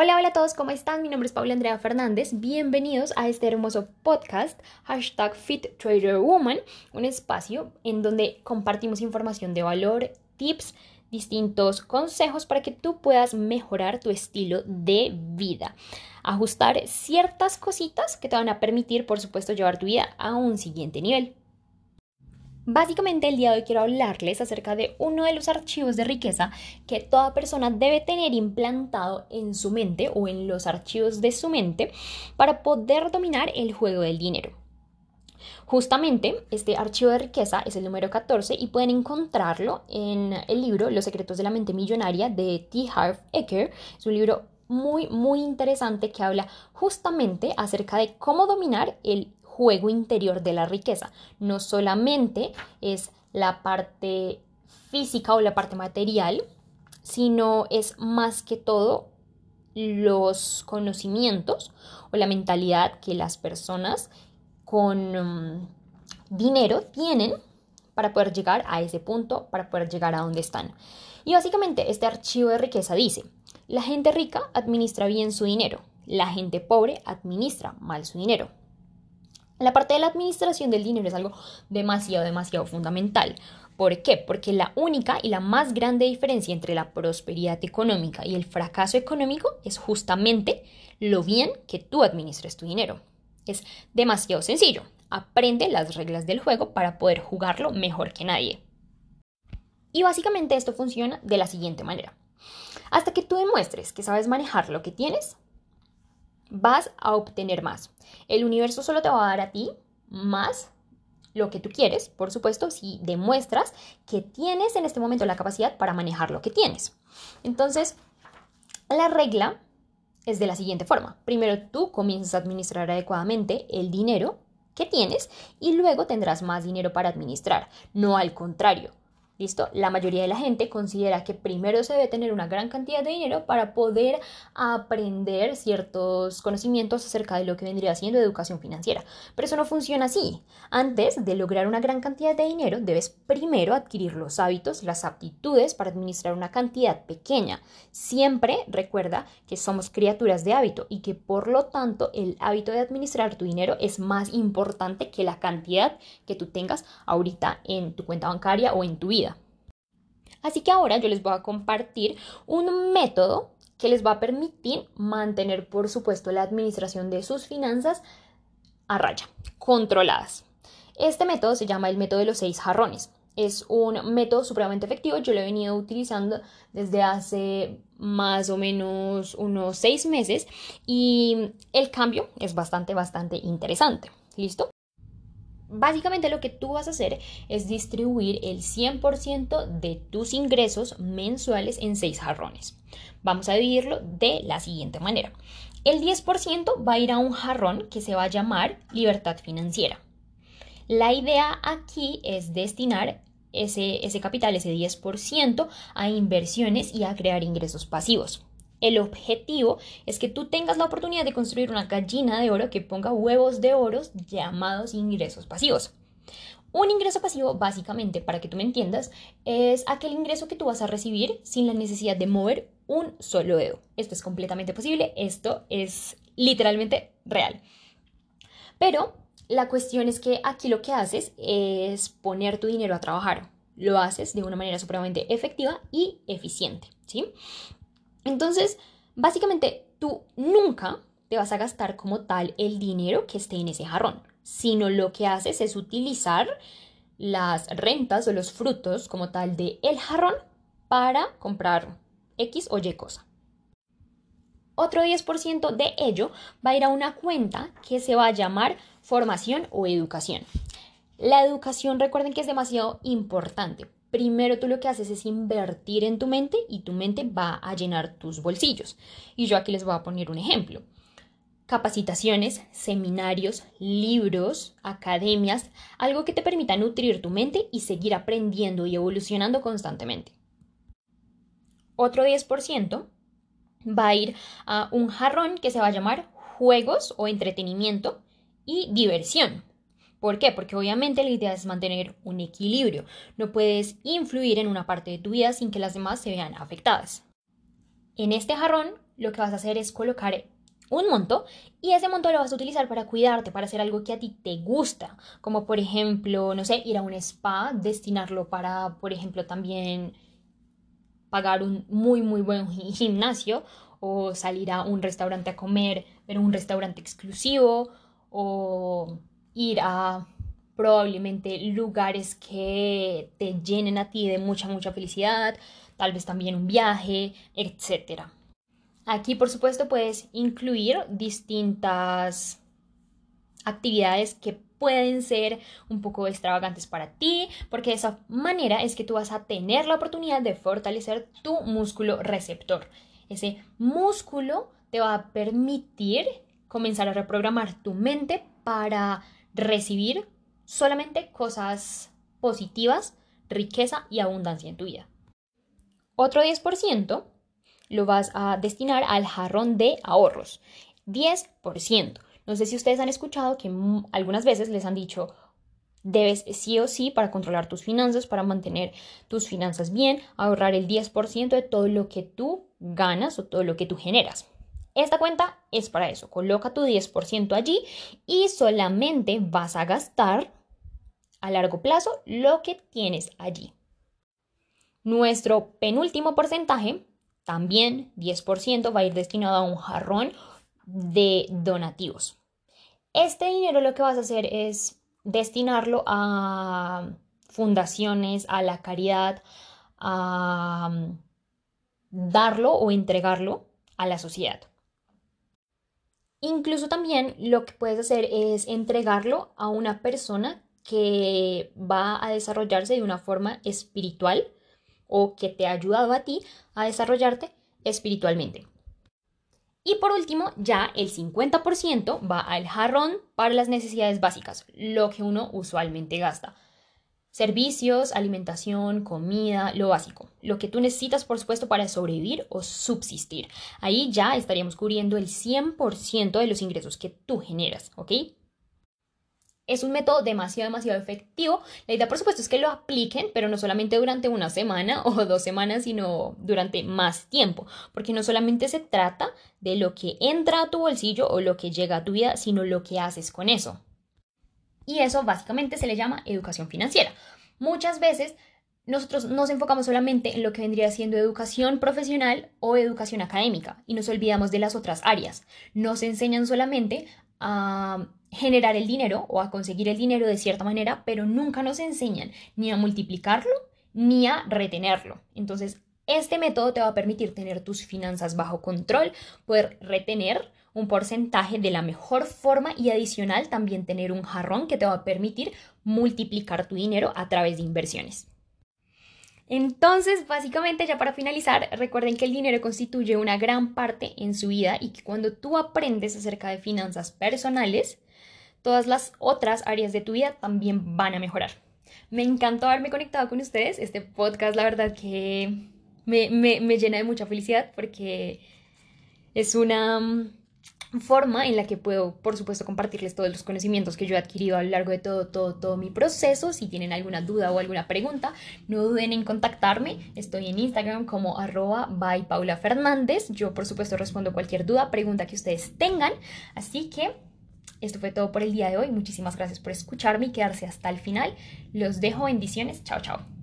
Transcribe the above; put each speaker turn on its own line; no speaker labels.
Hola, hola a todos, ¿cómo están? Mi nombre es Paula Andrea Fernández. Bienvenidos a este hermoso podcast, hashtag Fit Trader Woman, un espacio en donde compartimos información de valor, tips, distintos consejos para que tú puedas mejorar tu estilo de vida. Ajustar ciertas cositas que te van a permitir, por supuesto, llevar tu vida a un siguiente nivel. Básicamente el día de hoy quiero hablarles acerca de uno de los archivos de riqueza que toda persona debe tener implantado en su mente o en los archivos de su mente para poder dominar el juego del dinero. Justamente este archivo de riqueza es el número 14 y pueden encontrarlo en el libro Los secretos de la mente millonaria de T. Harv Eker. Es un libro muy muy interesante que habla justamente acerca de cómo dominar el juego interior de la riqueza. No solamente es la parte física o la parte material, sino es más que todo los conocimientos o la mentalidad que las personas con um, dinero tienen para poder llegar a ese punto, para poder llegar a donde están. Y básicamente este archivo de riqueza dice, la gente rica administra bien su dinero, la gente pobre administra mal su dinero. La parte de la administración del dinero es algo demasiado, demasiado fundamental. ¿Por qué? Porque la única y la más grande diferencia entre la prosperidad económica y el fracaso económico es justamente lo bien que tú administres tu dinero. Es demasiado sencillo. Aprende las reglas del juego para poder jugarlo mejor que nadie. Y básicamente esto funciona de la siguiente manera. Hasta que tú demuestres que sabes manejar lo que tienes, vas a obtener más. El universo solo te va a dar a ti más lo que tú quieres, por supuesto, si demuestras que tienes en este momento la capacidad para manejar lo que tienes. Entonces, la regla es de la siguiente forma. Primero tú comienzas a administrar adecuadamente el dinero que tienes y luego tendrás más dinero para administrar, no al contrario. ¿Listo? La mayoría de la gente considera que primero se debe tener una gran cantidad de dinero para poder aprender ciertos conocimientos acerca de lo que vendría siendo educación financiera. Pero eso no funciona así. Antes de lograr una gran cantidad de dinero, debes primero adquirir los hábitos, las aptitudes para administrar una cantidad pequeña. Siempre recuerda que somos criaturas de hábito y que por lo tanto el hábito de administrar tu dinero es más importante que la cantidad que tú tengas ahorita en tu cuenta bancaria o en tu vida. Así que ahora yo les voy a compartir un método que les va a permitir mantener, por supuesto, la administración de sus finanzas a raya, controladas. Este método se llama el método de los seis jarrones. Es un método supremamente efectivo. Yo lo he venido utilizando desde hace más o menos unos seis meses y el cambio es bastante, bastante interesante. ¿Listo? Básicamente lo que tú vas a hacer es distribuir el 100% de tus ingresos mensuales en seis jarrones. Vamos a dividirlo de la siguiente manera. El 10% va a ir a un jarrón que se va a llamar libertad financiera. La idea aquí es destinar ese, ese capital, ese 10%, a inversiones y a crear ingresos pasivos. El objetivo es que tú tengas la oportunidad de construir una gallina de oro que ponga huevos de oro llamados ingresos pasivos. Un ingreso pasivo, básicamente, para que tú me entiendas, es aquel ingreso que tú vas a recibir sin la necesidad de mover un solo dedo. Esto es completamente posible, esto es literalmente real. Pero la cuestión es que aquí lo que haces es poner tu dinero a trabajar. Lo haces de una manera supremamente efectiva y eficiente, ¿sí? Entonces, básicamente, tú nunca te vas a gastar como tal el dinero que esté en ese jarrón, sino lo que haces es utilizar las rentas o los frutos como tal de el jarrón para comprar X o Y cosa. Otro 10% de ello va a ir a una cuenta que se va a llamar formación o educación. La educación, recuerden que es demasiado importante primero tú lo que haces es invertir en tu mente y tu mente va a llenar tus bolsillos. Y yo aquí les voy a poner un ejemplo. Capacitaciones, seminarios, libros, academias, algo que te permita nutrir tu mente y seguir aprendiendo y evolucionando constantemente. Otro 10% va a ir a un jarrón que se va a llamar juegos o entretenimiento y diversión. ¿Por qué? Porque obviamente la idea es mantener un equilibrio. No puedes influir en una parte de tu vida sin que las demás se vean afectadas. En este jarrón lo que vas a hacer es colocar un monto y ese monto lo vas a utilizar para cuidarte, para hacer algo que a ti te gusta, como por ejemplo, no sé, ir a un spa, destinarlo para, por ejemplo, también pagar un muy, muy buen gimnasio o salir a un restaurante a comer, pero un restaurante exclusivo o ir a probablemente lugares que te llenen a ti de mucha, mucha felicidad, tal vez también un viaje, etc. Aquí, por supuesto, puedes incluir distintas actividades que pueden ser un poco extravagantes para ti, porque de esa manera es que tú vas a tener la oportunidad de fortalecer tu músculo receptor. Ese músculo te va a permitir comenzar a reprogramar tu mente para recibir solamente cosas positivas, riqueza y abundancia en tu vida. Otro 10% lo vas a destinar al jarrón de ahorros. 10%. No sé si ustedes han escuchado que algunas veces les han dicho, debes sí o sí para controlar tus finanzas, para mantener tus finanzas bien, ahorrar el 10% de todo lo que tú ganas o todo lo que tú generas. Esta cuenta es para eso. Coloca tu 10% allí y solamente vas a gastar a largo plazo lo que tienes allí. Nuestro penúltimo porcentaje, también 10%, va a ir destinado a un jarrón de donativos. Este dinero lo que vas a hacer es destinarlo a fundaciones, a la caridad, a mm, darlo o entregarlo a la sociedad. Incluso también lo que puedes hacer es entregarlo a una persona que va a desarrollarse de una forma espiritual o que te ha ayudado a ti a desarrollarte espiritualmente. Y por último, ya el 50% va al jarrón para las necesidades básicas, lo que uno usualmente gasta. Servicios, alimentación, comida, lo básico. Lo que tú necesitas, por supuesto, para sobrevivir o subsistir. Ahí ya estaríamos cubriendo el 100% de los ingresos que tú generas, ¿ok? Es un método demasiado, demasiado efectivo. La idea, por supuesto, es que lo apliquen, pero no solamente durante una semana o dos semanas, sino durante más tiempo, porque no solamente se trata de lo que entra a tu bolsillo o lo que llega a tu vida, sino lo que haces con eso. Y eso básicamente se le llama educación financiera. Muchas veces nosotros nos enfocamos solamente en lo que vendría siendo educación profesional o educación académica y nos olvidamos de las otras áreas. Nos enseñan solamente a generar el dinero o a conseguir el dinero de cierta manera, pero nunca nos enseñan ni a multiplicarlo ni a retenerlo. Entonces, este método te va a permitir tener tus finanzas bajo control, poder retener un porcentaje de la mejor forma y adicional también tener un jarrón que te va a permitir multiplicar tu dinero a través de inversiones. Entonces, básicamente, ya para finalizar, recuerden que el dinero constituye una gran parte en su vida y que cuando tú aprendes acerca de finanzas personales, todas las otras áreas de tu vida también van a mejorar. Me encantó haberme conectado con ustedes. Este podcast, la verdad que me, me llena de mucha felicidad porque es una forma en la que puedo, por supuesto, compartirles todos los conocimientos que yo he adquirido a lo largo de todo, todo, todo mi proceso. Si tienen alguna duda o alguna pregunta, no duden en contactarme. Estoy en Instagram como arroba Paula Fernández. Yo, por supuesto, respondo cualquier duda, pregunta que ustedes tengan. Así que esto fue todo por el día de hoy. Muchísimas gracias por escucharme y quedarse hasta el final. Los dejo bendiciones. Chao, chao.